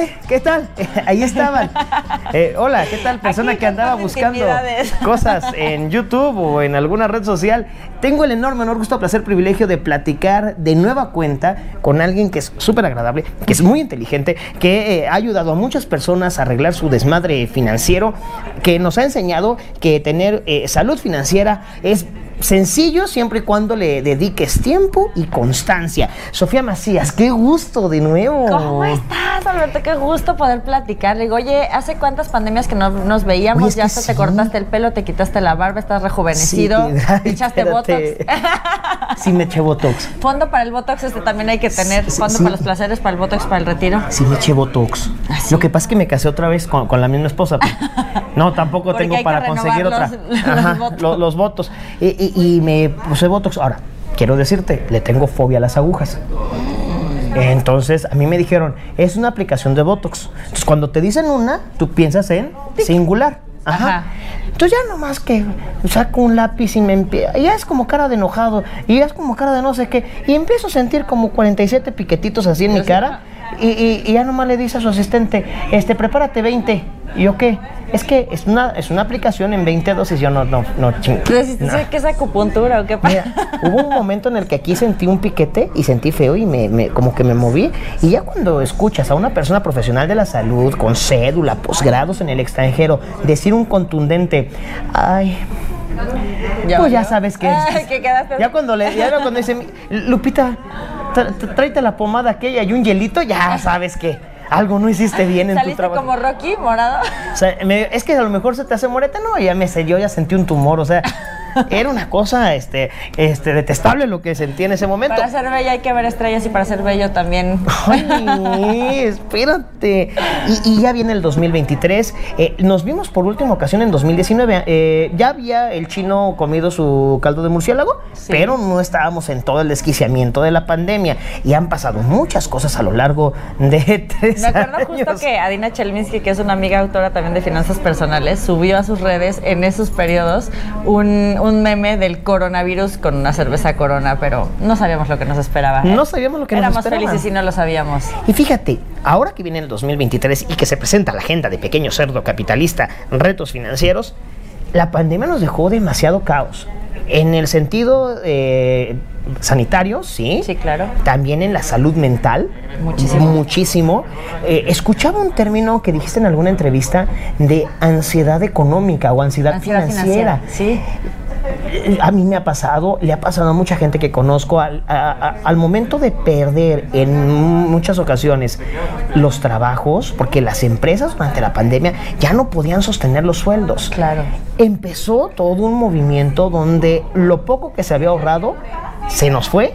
¡Ay! ¿Qué tal? Ahí estaban. Eh, hola, ¿qué tal? Persona Aquí que andaba buscando cosas en YouTube o en alguna red social. Tengo el enorme honor, gusto, placer, privilegio de platicar de nueva cuenta con alguien que es súper agradable, que es muy inteligente, que eh, ha ayudado a muchas personas a arreglar su desmadre financiero, que nos ha enseñado que tener eh, salud financiera es sencillo siempre y cuando le dediques tiempo y constancia. Sofía Macías, qué gusto de nuevo. ¿Cómo estás, Alberto? Qué gusto poder platicar. Le digo, oye, ¿hace cuántas pandemias que no nos veíamos? Oye, ya hasta te cortaste el pelo, te quitaste la barba, estás rejuvenecido, Sí, ay, te echaste botox. Sí me eché botox. Fondo para el botox, este también hay que tener. Fondo sí. para los placeres, para el botox, para el retiro. Sí me eché botox. Lo que pasa es que me casé otra vez con, con la misma esposa. No, tampoco Porque tengo para conseguir otra. los- los Ajá, votos. lo- los votos. Y, y- y me puse botox. Ahora, quiero decirte, le tengo fobia a las agujas. Entonces, a mí me dijeron, es una aplicación de Botox. Entonces, cuando te dicen una, tú piensas en singular. Ajá. Ajá. Entonces ya nomás que saco un lápiz y me empiezo, ya es como cara de enojado, y ya es como cara de no sé qué, y empiezo a sentir como 47 piquetitos así en mi cara, y, y- y ya nomás le dice a su asistente, este, prepárate 20. ¿Y yo qué? Es que es una, es una aplicación en 20 dosis, yo no, no, no, ching. ¿Necesitas no. que es acupuntura o qué pasa? Mira, hubo un momento en el que aquí sentí un piquete y sentí feo y me, me- como que me moví. Y ya cuando escuchas a una persona profesional de la salud, con cédula, posgrados en el extranjero, decir un contundente, ay, pues valió. ya sabes que Ay, que quedaste- ya cuando le ya cuando dice Lupita tráete la pomada aquella y un hielito ya sabes que algo no hiciste bien en tu ¿Saliste trabajo como Rocky, morado? o sea, me- es que a lo mejor se te hace moreta, no, ya me sé, yo ya sentí un tumor, o sea, era una cosa este, este, detestable lo que sentí en ese momento. Para ser bella hay que ver estrellas y para ser bello también. Ay, espérate. Y, y ya viene el 2023. eh, nos vimos por última ocasión en 2019. eh, ya había el chino comido su caldo de murciélago, Sí. pero no estábamos en todo el desquiciamiento de la pandemia. Y han pasado muchas cosas a lo largo de tres Me acuerdo justo años. que Adina Chelminsky, que es una amiga autora también de finanzas personales, subió a sus redes en esos periodos un, un meme del coronavirus con una cerveza corona, pero no sabíamos lo que nos esperaba. ¿eh? No sabíamos lo que nos Éramos esperaba. felices y no lo sabíamos. Y fíjate, ahora que viene el 2023 y que se presenta la agenda de pequeño cerdo capitalista, retos financieros, la pandemia nos dejó demasiado caos. En el sentido eh, sanitario, sí. Sí, claro. También en la salud mental. Muchísimo. Muchísimo. Eh, escuchaba un término que dijiste en alguna entrevista de ansiedad económica o ansiedad, Ansiedad financiera. Sí. Eh, A mí me ha pasado, le ha pasado a mucha gente que conozco, al, a- a- al momento de perder en muchas ocasiones los trabajos, porque las empresas durante la pandemia ya no podían sostener los sueldos. Claro. Empezó todo un movimiento donde lo poco que se había ahorrado se nos fue.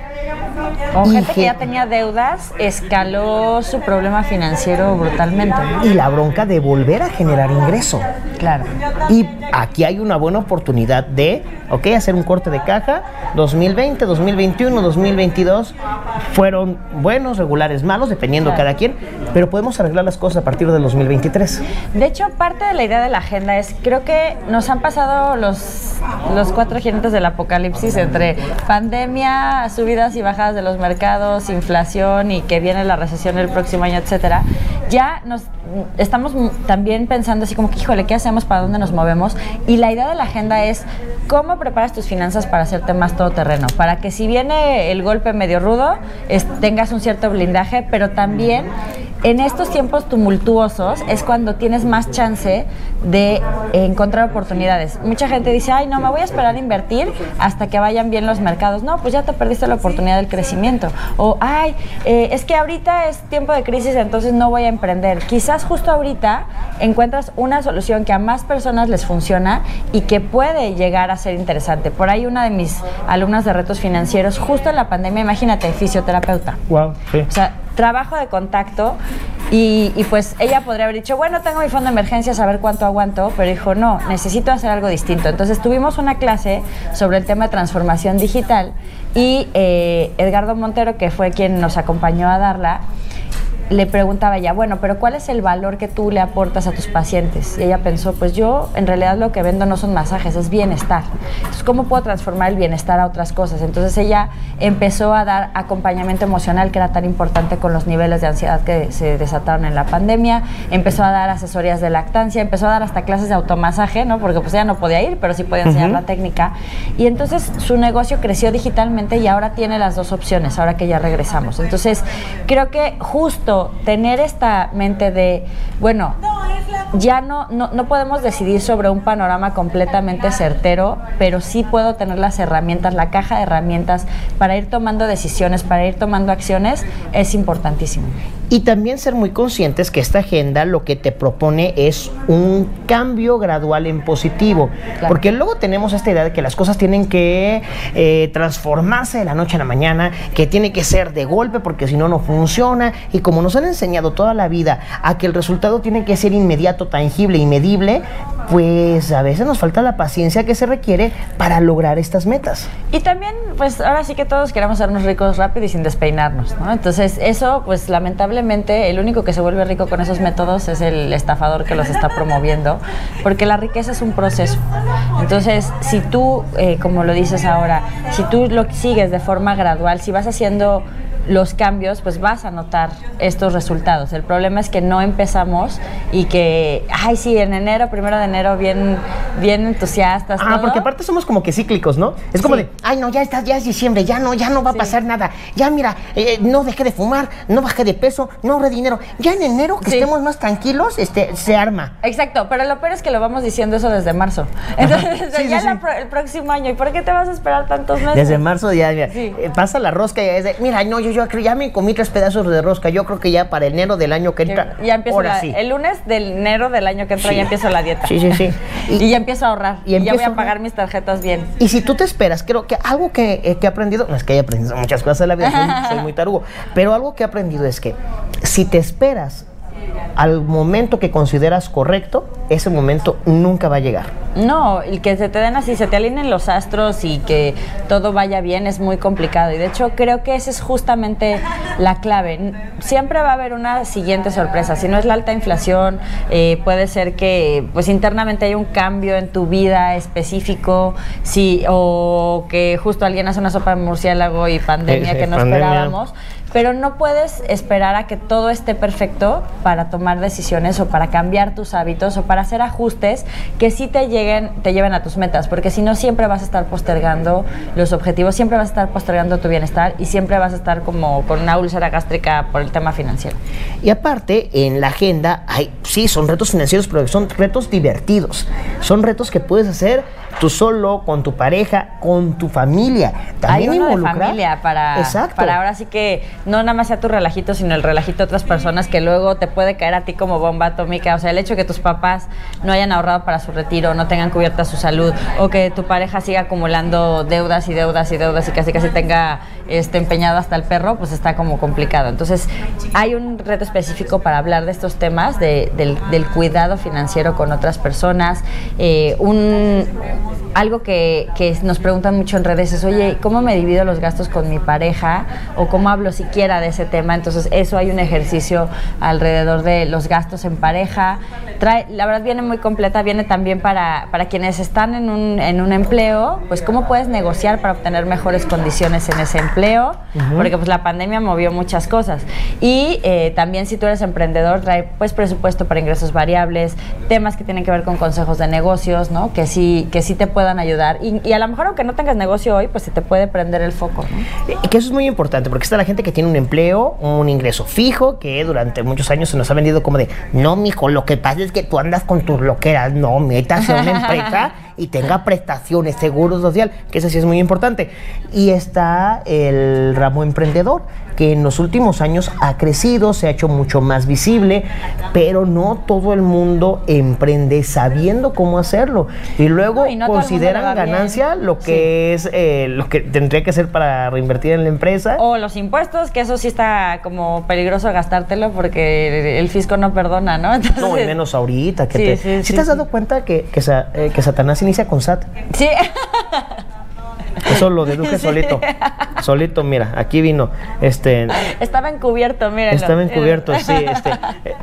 Y gente que que- ya tenía deudas, escaló su problema financiero brutalmente. ¿no? Y la bronca de volver a generar ingreso. Claro. Y aquí hay una buena oportunidad de, ok, hacer un corte de caja. 2020, 2021, 2022 fueron buenos, regulares, malos, dependiendo Claro. cada quien, pero podemos arreglar las cosas a partir del 2023. De hecho, parte de la idea de la agenda es, creo que nos han pasado los, los cuatro gigantes del apocalipsis entre pandemia, subidas y bajadas de los mercados, inflación y que viene la recesión el próximo año, etcétera. Ya nos estamos también pensando así como que, híjole, ¿qué hacemos? ¿Para dónde nos movemos? Y la idea de la agenda es cómo preparas tus finanzas para hacerte más todoterreno, para que si viene el golpe medio rudo, tengas un cierto blindaje, pero también en estos tiempos tumultuosos es cuando tienes más chance de encontrar oportunidades. Mucha gente dice, ay, no, me voy a esperar a invertir hasta que vayan bien los mercados. No, pues ya te perdiste la oportunidad del crecimiento. O, ay, eh, es que ahorita es tiempo de crisis, entonces no voy a emprender. Quizás justo ahorita encuentras una solución que a más personas les funciona y que puede llegar a ser interesante. Por ahí una de mis alumnas de retos financieros, justo en la pandemia, imagínate, fisioterapeuta. Wow, sí. O sea, trabajo de contacto y, y pues ella podría haber dicho, bueno, tengo mi fondo de emergencias, a ver cuánto aguanto, pero dijo, no, necesito hacer algo distinto. Entonces tuvimos una clase sobre el tema de transformación digital y eh, Edgardo Montero, que fue quien nos acompañó a darla, le preguntaba ella, bueno, pero ¿cuál es el valor que tú le aportas a tus pacientes? Y ella pensó, pues yo en realidad lo que vendo no son masajes, es bienestar. Entonces, ¿cómo puedo transformar el bienestar a otras cosas? Entonces ella empezó a dar acompañamiento emocional que era tan importante con los niveles de ansiedad que se desataron en la pandemia, empezó a dar asesorías de lactancia, empezó a dar hasta clases de automasaje, ¿no? Porque pues ella no podía ir, pero sí podía enseñar la técnica. Y entonces su negocio creció digitalmente y ahora tiene las dos opciones, ahora que ya regresamos. Entonces, creo que justo tener esta mente de, bueno, ya no, no, no, podemos decidir sobre un panorama completamente certero, pero sí puedo tener las herramientas, la caja de herramientas para ir tomando decisiones, para ir tomando acciones, es importantísimo. Y también ser muy conscientes que esta agenda lo que te propone es un cambio gradual en positivo. Porque luego tenemos esta idea de que las cosas tienen que eh, transformarse de la noche a la mañana, que tiene que ser de golpe porque si no, no funciona. Y como nos han enseñado toda la vida a que el resultado tiene que ser inmediato, tangible y medible, pues a veces nos falta la paciencia que se requiere para lograr estas metas. Y también, pues ahora sí que todos queremos sernos ricos rápido y sin despeinarnos, ¿no? Entonces eso, pues lamentablemente, el único que se vuelve rico con esos métodos es el estafador que los está promoviendo, porque la riqueza es un proceso. Entonces, si tú, eh, como lo dices ahora, si tú lo sigues de forma gradual, si vas haciendo los cambios, pues vas a notar estos resultados. El problema es que no empezamos y que, ay, sí, en enero, primero de enero, bien, bien entusiastas. Ah, porque aparte somos como que cíclicos, ¿no? Es como de, ay, no, ya está, ya es diciembre, ya no, ya no va a pasar nada. Ya mira, eh, no dejé de fumar, no bajé de peso, no ahorré dinero. Ya en enero, que estemos más tranquilos, este, se arma. Exacto, pero lo peor es que lo vamos diciendo eso desde marzo. Entonces, ya el próximo año, ¿y por qué te vas a esperar tantos meses? Desde marzo ya, mira, eh, pasa la rosca y es de, mira, no, yo yo ya me comí tres pedazos de rosca. Yo creo que ya para enero del año que entra. Ya, empiezo El lunes del enero del año que entra ya empiezo la dieta. Sí, sí, sí. Y, ya empiezo a ahorrar. Y, ya voy a, pagar mis tarjetas bien. Y si tú te esperas, creo que algo que, eh, he aprendido, no es que haya aprendido muchas cosas en la vida, soy muy tarugo, pero algo que he aprendido es que si te esperas al momento que consideras correcto, ese momento nunca va a llegar. No, el que se te den así, se te alineen los astros y que todo vaya bien es muy complicado. Y de hecho creo que esa es justamente la clave. Siempre va a haber una siguiente sorpresa. Si no es la alta inflación, eh, puede ser que pues internamente hay un cambio en tu vida específico, sí, o que justo alguien hace una sopa de murciélago y pandemia que no esperábamos pero no puedes esperar a que todo esté perfecto para tomar decisiones o para cambiar tus hábitos o para hacer ajustes que sí te lleguen, te lleven a tus metas, porque si no siempre vas a estar postergando los objetivos, siempre vas a estar postergando tu bienestar y siempre vas a estar como con una úlcera gástrica por el tema financiero. Y aparte, en la agenda hay, sí, son retos financieros, pero son retos divertidos. Son retos que puedes hacer tú solo, con tu pareja, con tu familia. También Hay uno de familia para, para ahora sí que no nada más sea tu relajito, sino el relajito de otras personas que luego te puede caer a ti como bomba atómica. O sea, el hecho de que tus papás no hayan ahorrado para su retiro, no tengan cubierta su salud, o que tu pareja siga acumulando deudas y deudas y deudas y casi casi tenga este, empeñado hasta el perro, pues está como complicado. Entonces, hay un reto específico para hablar de estos temas, de, del, del, cuidado financiero con otras personas, eh, un algo que, que, nos preguntan mucho en redes es, oye, ¿cómo me divido los gastos con mi pareja? O cómo hablo siquiera de ese tema. Entonces, eso hay un ejercicio alrededor de los gastos en pareja. Trae, la verdad viene muy completa, viene también para, para quienes están en un, en un empleo, pues cómo puedes negociar para obtener mejores condiciones en ese empleo, porque pues la pandemia movió muchas cosas. Y eh, también si tú eres emprendedor, trae pues presupuesto para ingresos variables, temas que tienen que ver con consejos de negocios, ¿no? Que sí, que sí te pueden ayudar. Y, a lo mejor aunque no tengas negocio hoy, pues se te puede prender el foco. Y que eso es muy importante, porque está la gente que tiene un empleo, un ingreso fijo, que durante muchos años se nos ha vendido como de, no, mijo, lo que pasa es que tú andas con tus loqueras, no, metas en una empresa y tenga prestaciones, seguro social, que eso sí es muy importante. Y está el ramo emprendedor, que en los últimos años ha crecido, se ha hecho mucho más visible, pero no todo el mundo emprende sabiendo cómo hacerlo. Y luego consideran ganancia lo que es eh, lo que tendría que hacer para reinvertir en la empresa. O los impuestos, que eso sí está como peligroso gastártelo porque el fisco no perdona, ¿no? no, y menos ahorita. Que te, te has dado cuenta que, que, eh, que Satanás inicia con SAT? Sí. Eso lo deduje solito. Solito, mira, aquí vino. Este, Estaba encubierto, mira. Estaba encubierto, sí. Este,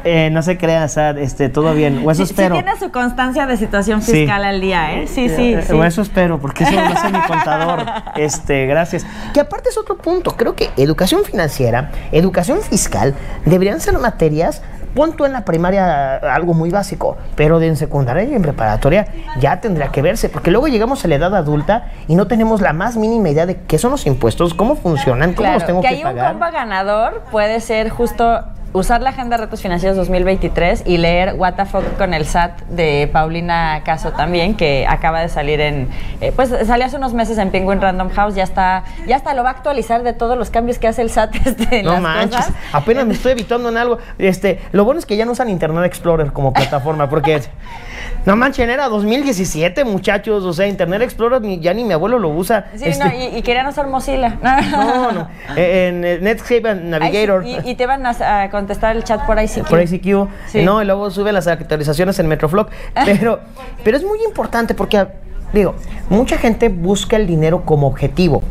eh, no se crea, Sad, este, todo bien. O eso Sí, espero. sí tiene su constancia de situación fiscal al día, ¿eh? Sí, sí, sí. O eso espero, porque eso lo hace mi contador. Este, gracias. Que aparte es otro punto. Creo que educación financiera, educación fiscal, deberían ser materias. Pon tú en la primaria algo muy básico, pero de en secundaria y en preparatoria ya tendría que verse, porque luego llegamos a la edad adulta y no tenemos la más mínima idea de qué son los impuestos, cómo funcionan, cómo los tengo que que, hay un compa ganador puede ser justo usar la agenda de retos financieros 2023 y leer What the fuck con el SAT de Paulina Caso también, que acaba de salir en, eh, pues salió hace unos meses en Penguin Random House, ya está, ya está, lo va a actualizar de todos los cambios que hace el SAT este, en No las manches, cosas. apenas me estoy evitando en algo. Este, lo bueno es que ya no usan Internet Explorer como plataforma, porque no manchen, era 2017, muchachos. O sea, Internet Explorer ni, ya ni mi abuelo lo usa. Sí, Este, no, y, y querían usar Mozilla. no, no. Eh, En, eh, Netscape Navigator. Sí, y, y te van a, a contestar el chat por ICQ. por ICQ, Sí. no, y luego sube las actualizaciones en Metroflog. Pero, pero es muy importante porque, digo, mucha gente busca el dinero como objetivo.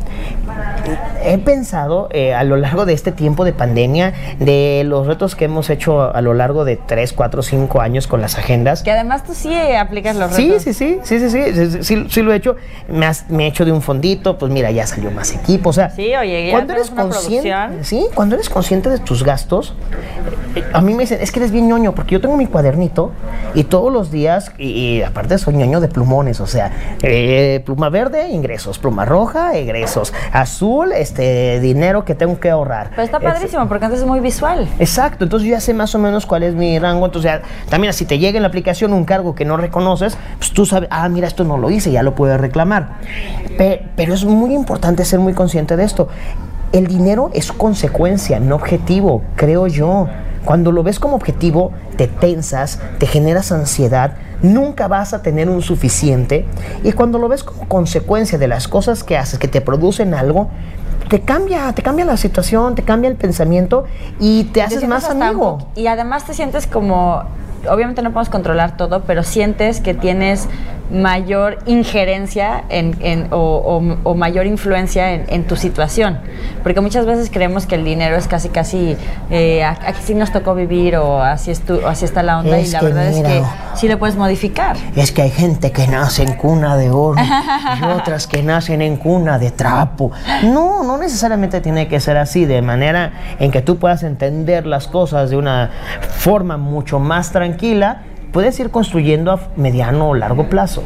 He pensado eh, a lo largo de este tiempo de pandemia, de los retos que hemos hecho a lo largo de 3, 4, 5 años con las agendas. Que además tú sí aplicas los Sí, retos. sí, sí, sí, sí, sí, sí, sí, sí, sí lo he hecho. Me, has- me he hecho de un fondito, pues mira, ya salió más equipo. O sea, Sí, oye, ya cuando eres consciente, sí, cuando eres consciente de tus gastos, eh, a mí me dicen, es que eres bien ñoño, porque yo tengo mi cuadernito y todos los días, y, y aparte soy ñoño de plumones, o sea, eh, pluma verde, ingresos, pluma roja, egresos, azul, este, dinero que tengo que ahorrar. Pero está Es- padrísimo porque antes es muy visual. Exacto, entonces yo ya sé más o menos cuál es mi rango. Entonces, ya, también si te llega en la aplicación un cargo que no reconoces, pues tú sabes, ah, mira, esto no lo hice, ya lo puedes reclamar. Pe- pero es muy importante ser muy consciente de esto. El dinero es consecuencia, no objetivo, creo yo. Cuando lo ves como objetivo, te tensas, te generas ansiedad, nunca vas a tener un suficiente. Y cuando lo ves como consecuencia de las cosas que haces, que te producen algo, te cambia, te cambia la situación, te cambia el pensamiento y te Te haces más amigo. Y además te sientes como, obviamente no podemos controlar todo, pero sientes que tienes mayor injerencia en, en- o, o- o mayor influencia en, en tu situación. Porque muchas veces creemos que el dinero es casi, casi, eh, aquí sí nos tocó vivir o así, es tu- o así está la onda Es y la verdad mira. es que sí lo puedes modificar. Es que hay gente que nace en cuna de oro y otras que nacen en cuna de trapo. No, no necesariamente tiene que ser así, de manera en que tú puedas entender las cosas de una forma mucho más tranquila. Puedes ir construyendo a mediano o largo plazo.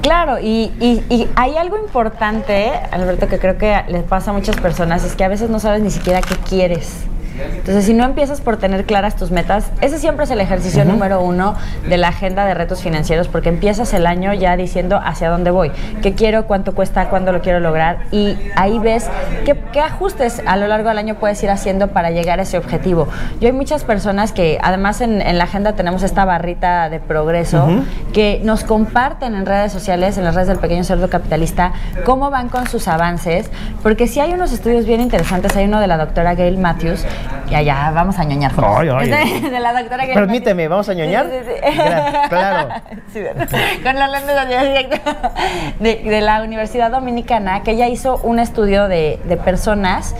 Claro, y, y- y hay algo importante, Alberto, que creo que les pasa a muchas personas, es que a veces no sabes ni siquiera qué quieres. Entonces, si no empiezas por tener claras tus metas, ese siempre es el ejercicio número uno de la agenda de retos financieros, porque empiezas el año ya diciendo hacia dónde voy, qué quiero, cuánto cuesta, cuándo lo quiero lograr, y ahí ves qué, qué ajustes a lo largo del año puedes ir haciendo para llegar a ese objetivo. Yo hay muchas personas que, además en, en la agenda tenemos esta barrita de progreso, que nos comparten en redes sociales, en las redes del pequeño cerdo capitalista, cómo van con sus avances, porque sí hay unos estudios bien interesantes, hay uno de la doctora Gail Matthews, y allá vamos a ñoñar. juntos. Ay, ay. De, de la doctora Gail Permíteme. ¿vamos a ñoñar? Sí, sí, sí. Gra- claro. Con directo. de, de la Universidad Dominicana, que ella hizo un estudio de, de personas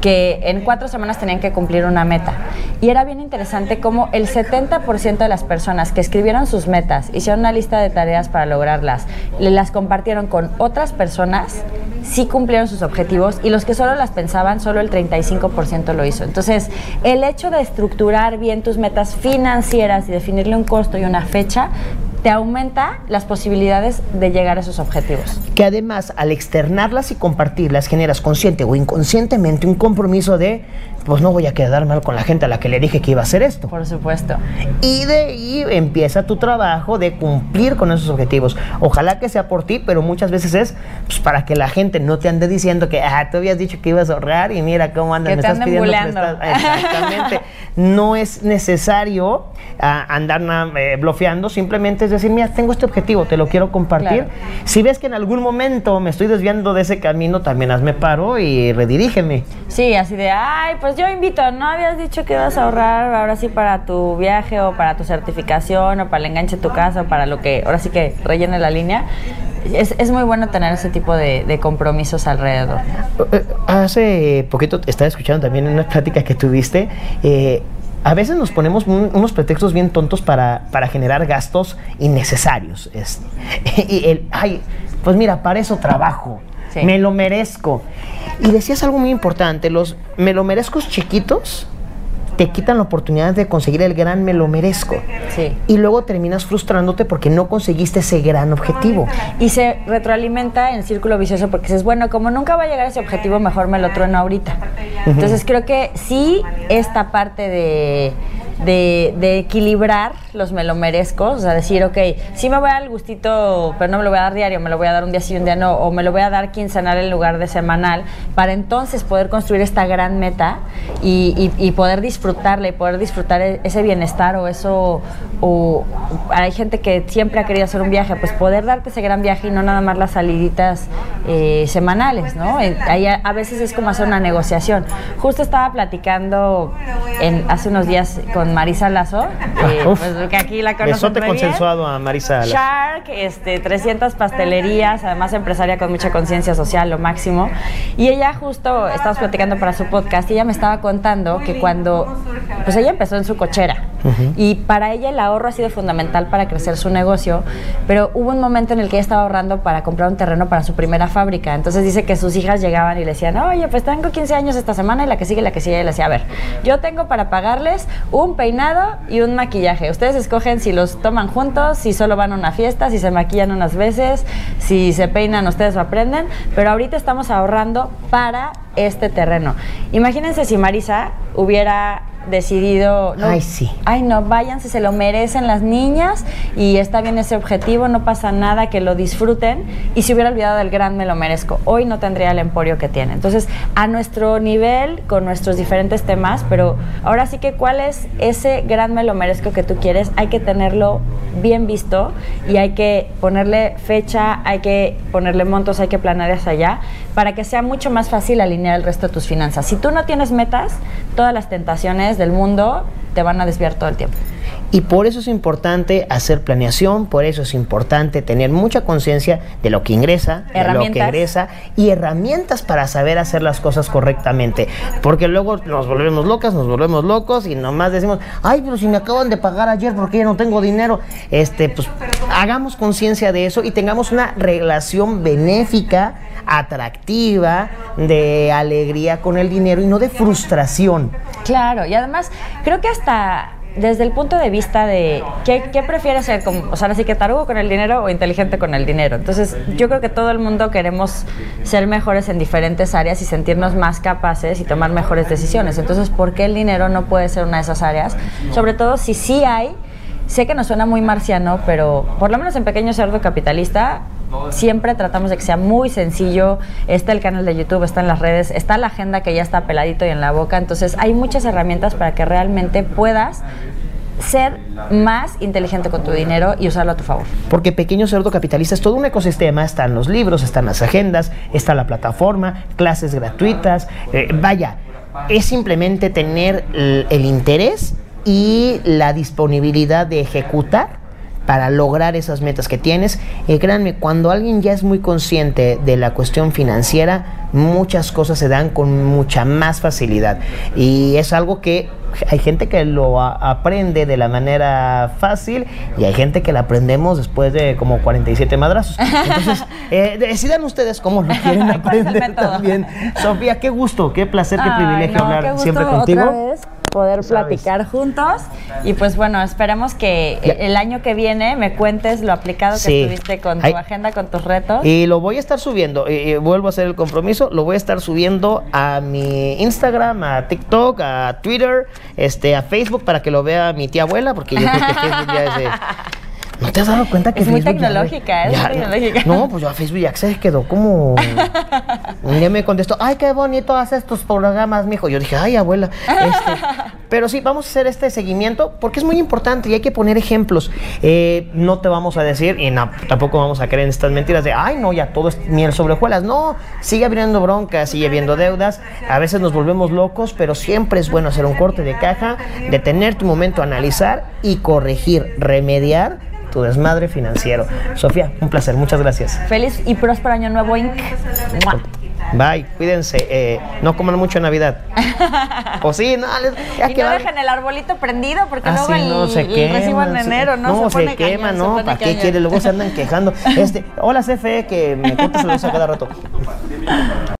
que en cuatro semanas tenían que cumplir una meta. Y era bien interesante cómo el 70% de las personas que escribieron sus metas, hicieron una lista de tareas para lograrlas, las compartieron con otras personas, sí cumplieron sus objetivos y los que solo las pensaban, solo el 35% lo hizo. Entonces, el hecho de estructurar bien tus metas financieras y definirle un costo y una fecha, te aumenta las posibilidades de llegar a esos objetivos. Que además, al externarlas y compartirlas, generas consciente o inconscientemente un compromiso de, pues no voy a quedar mal con la gente a la que le dije que iba a hacer esto. Por supuesto. Y de ahí empieza tu trabajo de cumplir con esos objetivos. Ojalá que sea por ti, pero muchas veces es pues, para que la gente no te ande diciendo que, ah, tú habías dicho que ibas a ahorrar y mira cómo andas, Que me te estás pidiendo buleando. prestado". Exactamente. no es necesario ah, andar na- eh, blofeando, simplemente es decir, mira, tengo este objetivo, te lo quiero compartir. Claro. Si ves que en algún momento me estoy desviando de ese camino, también hazme paro y redirígeme. Sí, así de, ay, pues yo invito, ¿no habías dicho que ibas a ahorrar ahora sí para tu viaje o para tu certificación o para el enganche de tu casa o para lo que, ahora sí que rellene la línea? es, es muy bueno tener ese tipo de, de compromisos alrededor. Eh, Hace poquito estaba escuchando también en una plática que tuviste. eh, a veces nos ponemos un- unos pretextos bien tontos para, para generar gastos innecesarios. es- y el, ay, pues mira, para eso trabajo. Sí. Me lo merezco. Y decías algo muy importante, los me lo merezcos chiquitos te quitan la oportunidad de conseguir el gran me lo merezco. Sí. Y luego terminas frustrándote porque no conseguiste ese gran objetivo. Y se retroalimenta en círculo vicioso porque dices, bueno, como nunca va a llegar a ese objetivo, mejor me lo trueno ahorita. Entonces creo que sí, esta parte de, de, de equilibrar los me lo merezco, o sea, decir, ok, sí me voy al gustito, pero no me lo voy a dar diario, me lo voy a dar un día sí un día no, o me lo voy a dar quincenal en lugar de semanal, para entonces poder construir esta gran meta y, y- y poder disfrutarla y poder disfrutar e- ese bienestar o eso, o hay gente que siempre ha querido hacer un viaje, pues poder darte ese gran viaje y no nada más las saliditas eh, semanales, ¿no? Eh, ahí a, a veces es como hacer una negociación. Justo estaba platicando en, hace unos días con Marisa Lazo, eh, Uf. pues, que aquí la conocen Besote muy bien. consensuado a Marisa. Lazo. Shark, este, 300 pastelerías, además empresaria con mucha conciencia social, lo máximo. Y ella justo, estábamos platicando para su podcast, y ella me estaba contando que cuando, pues ella empezó en su cochera, y para ella el ahorro ha sido fundamental para crecer su negocio, pero hubo un momento en el que ella estaba ahorrando para comprar un terreno para su primera fábrica. Entonces dice que sus hijas llegaban y le decían, oye, pues tengo 15 años esta semana y la que sigue, la que sigue, y le decía, a ver, yo tengo para pagarles un peinado y un maquillaje. Ustedes escogen si los toman juntos, si solo van a una fiesta, si se maquillan unas veces, si se peinan, ustedes lo aprenden, pero ahorita estamos ahorrando para este terreno. Imagínense si Marisa hubiera decidido no, Ay, sí. ay no, váyanse, se lo merecen las niñas y está bien ese objetivo, no pasa nada, que lo disfruten y si hubiera olvidado del gran me lo merezco, hoy no tendría el emporio que tiene. Entonces, a nuestro nivel, con nuestros diferentes temas, pero ahora sí que cuál es ese gran me lo merezco que tú quieres, hay que tenerlo bien visto y hay que ponerle fecha, hay que ponerle montos, hay que planear hacia allá para que sea mucho más fácil alinear el resto de tus finanzas. Si tú no tienes metas, todas las tentaciones del mundo te van a desviar todo el tiempo. Y por eso es importante hacer planeación, por eso es importante tener mucha conciencia de lo que ingresa, de lo que egresa y herramientas para saber hacer las cosas correctamente. Porque luego nos volvemos locas, nos volvemos locos y nomás decimos, ay, pero si me acaban de pagar ayer porque ya no tengo dinero. Este, pues hagamos conciencia de eso y tengamos una relación benéfica, atractiva, de alegría con el dinero y no de frustración. Claro, y además creo que hasta desde el punto de vista de qué, qué prefieres ser, como, o sea, así que tarugo con el dinero o inteligente con el dinero. Entonces, yo creo que todo el mundo queremos ser mejores en diferentes áreas y sentirnos más capaces y tomar mejores decisiones. Entonces, ¿por qué el dinero no puede ser una de esas áreas? Sobre todo si sí hay, sé que nos suena muy marciano, pero por lo menos en Pequeño Cerdo Capitalista siempre tratamos de que sea muy sencillo. Está el canal de YouTube, está en las redes, está la agenda que ya está peladito y en la boca. Entonces hay muchas herramientas para que realmente puedas ser más inteligente con tu dinero y usarlo a tu favor. Porque Pequeño Cerdo Capitalista es todo un ecosistema, están los libros, están las agendas, está la plataforma, clases gratuitas, eh, vaya, es simplemente tener el, el interés y la disponibilidad de ejecutar para lograr esas metas que tienes. Eh, créanme, cuando alguien ya es muy consciente de la cuestión financiera, muchas cosas se dan con mucha más facilidad. Y es algo que hay gente que lo aprende de la manera fácil y hay gente que la aprendemos después de como 47 madrazos. Entonces, eh, decidan ustedes cómo lo quieren ¿Cuál es el aprender también. Sofía, qué gusto, qué placer, qué Ay, privilegio no, hablar siempre contigo. Poder platicar juntos y pues bueno, esperemos que Ya. el año que viene me cuentes lo aplicado que estuviste con tu Ay. agenda, con tus retos. Y lo voy a estar subiendo, y, y vuelvo a hacer el compromiso, lo voy a estar subiendo a mi Instagram, a TikTok, a Twitter, este, a Facebook para que lo vea mi tía abuela, porque yo creo que Facebook ya es de... ¿No te has dado cuenta que Es muy Facebook ya- tecnológica, es ya- muy tecnológica. No, pues ya Facebook ya se quedó como... Un día me contestó, ay, qué bonito haces tus programas, mijo. Yo dije, ay, abuela. Este, pero sí, vamos a hacer este seguimiento porque es muy importante y hay que poner ejemplos. Eh, no te vamos a decir, y no, tampoco vamos a creer en estas mentiras de, ay, no, ya todo es miel sobre hojuelas. No, sigue habiendo broncas, sigue habiendo deudas. A veces nos volvemos locos, pero siempre es bueno hacer un corte de caja, detener tu momento, analizar y corregir, remediar tu desmadre financiero. Sofía, un placer, muchas gracias. Feliz y próspero año nuevo, Inc. Bye, cuídense, eh, no coman mucho en Navidad. o sí, no, les- Y que no va- dejen el arbolito prendido porque Ah, luego sí, el, no se el quema. recibo en enero, ¿no? No, se, quema, cañón, ¿no? ¿Para qué quiere? Luego se andan quejando. Este, hola CFE, que me cortas la luz a cada rato.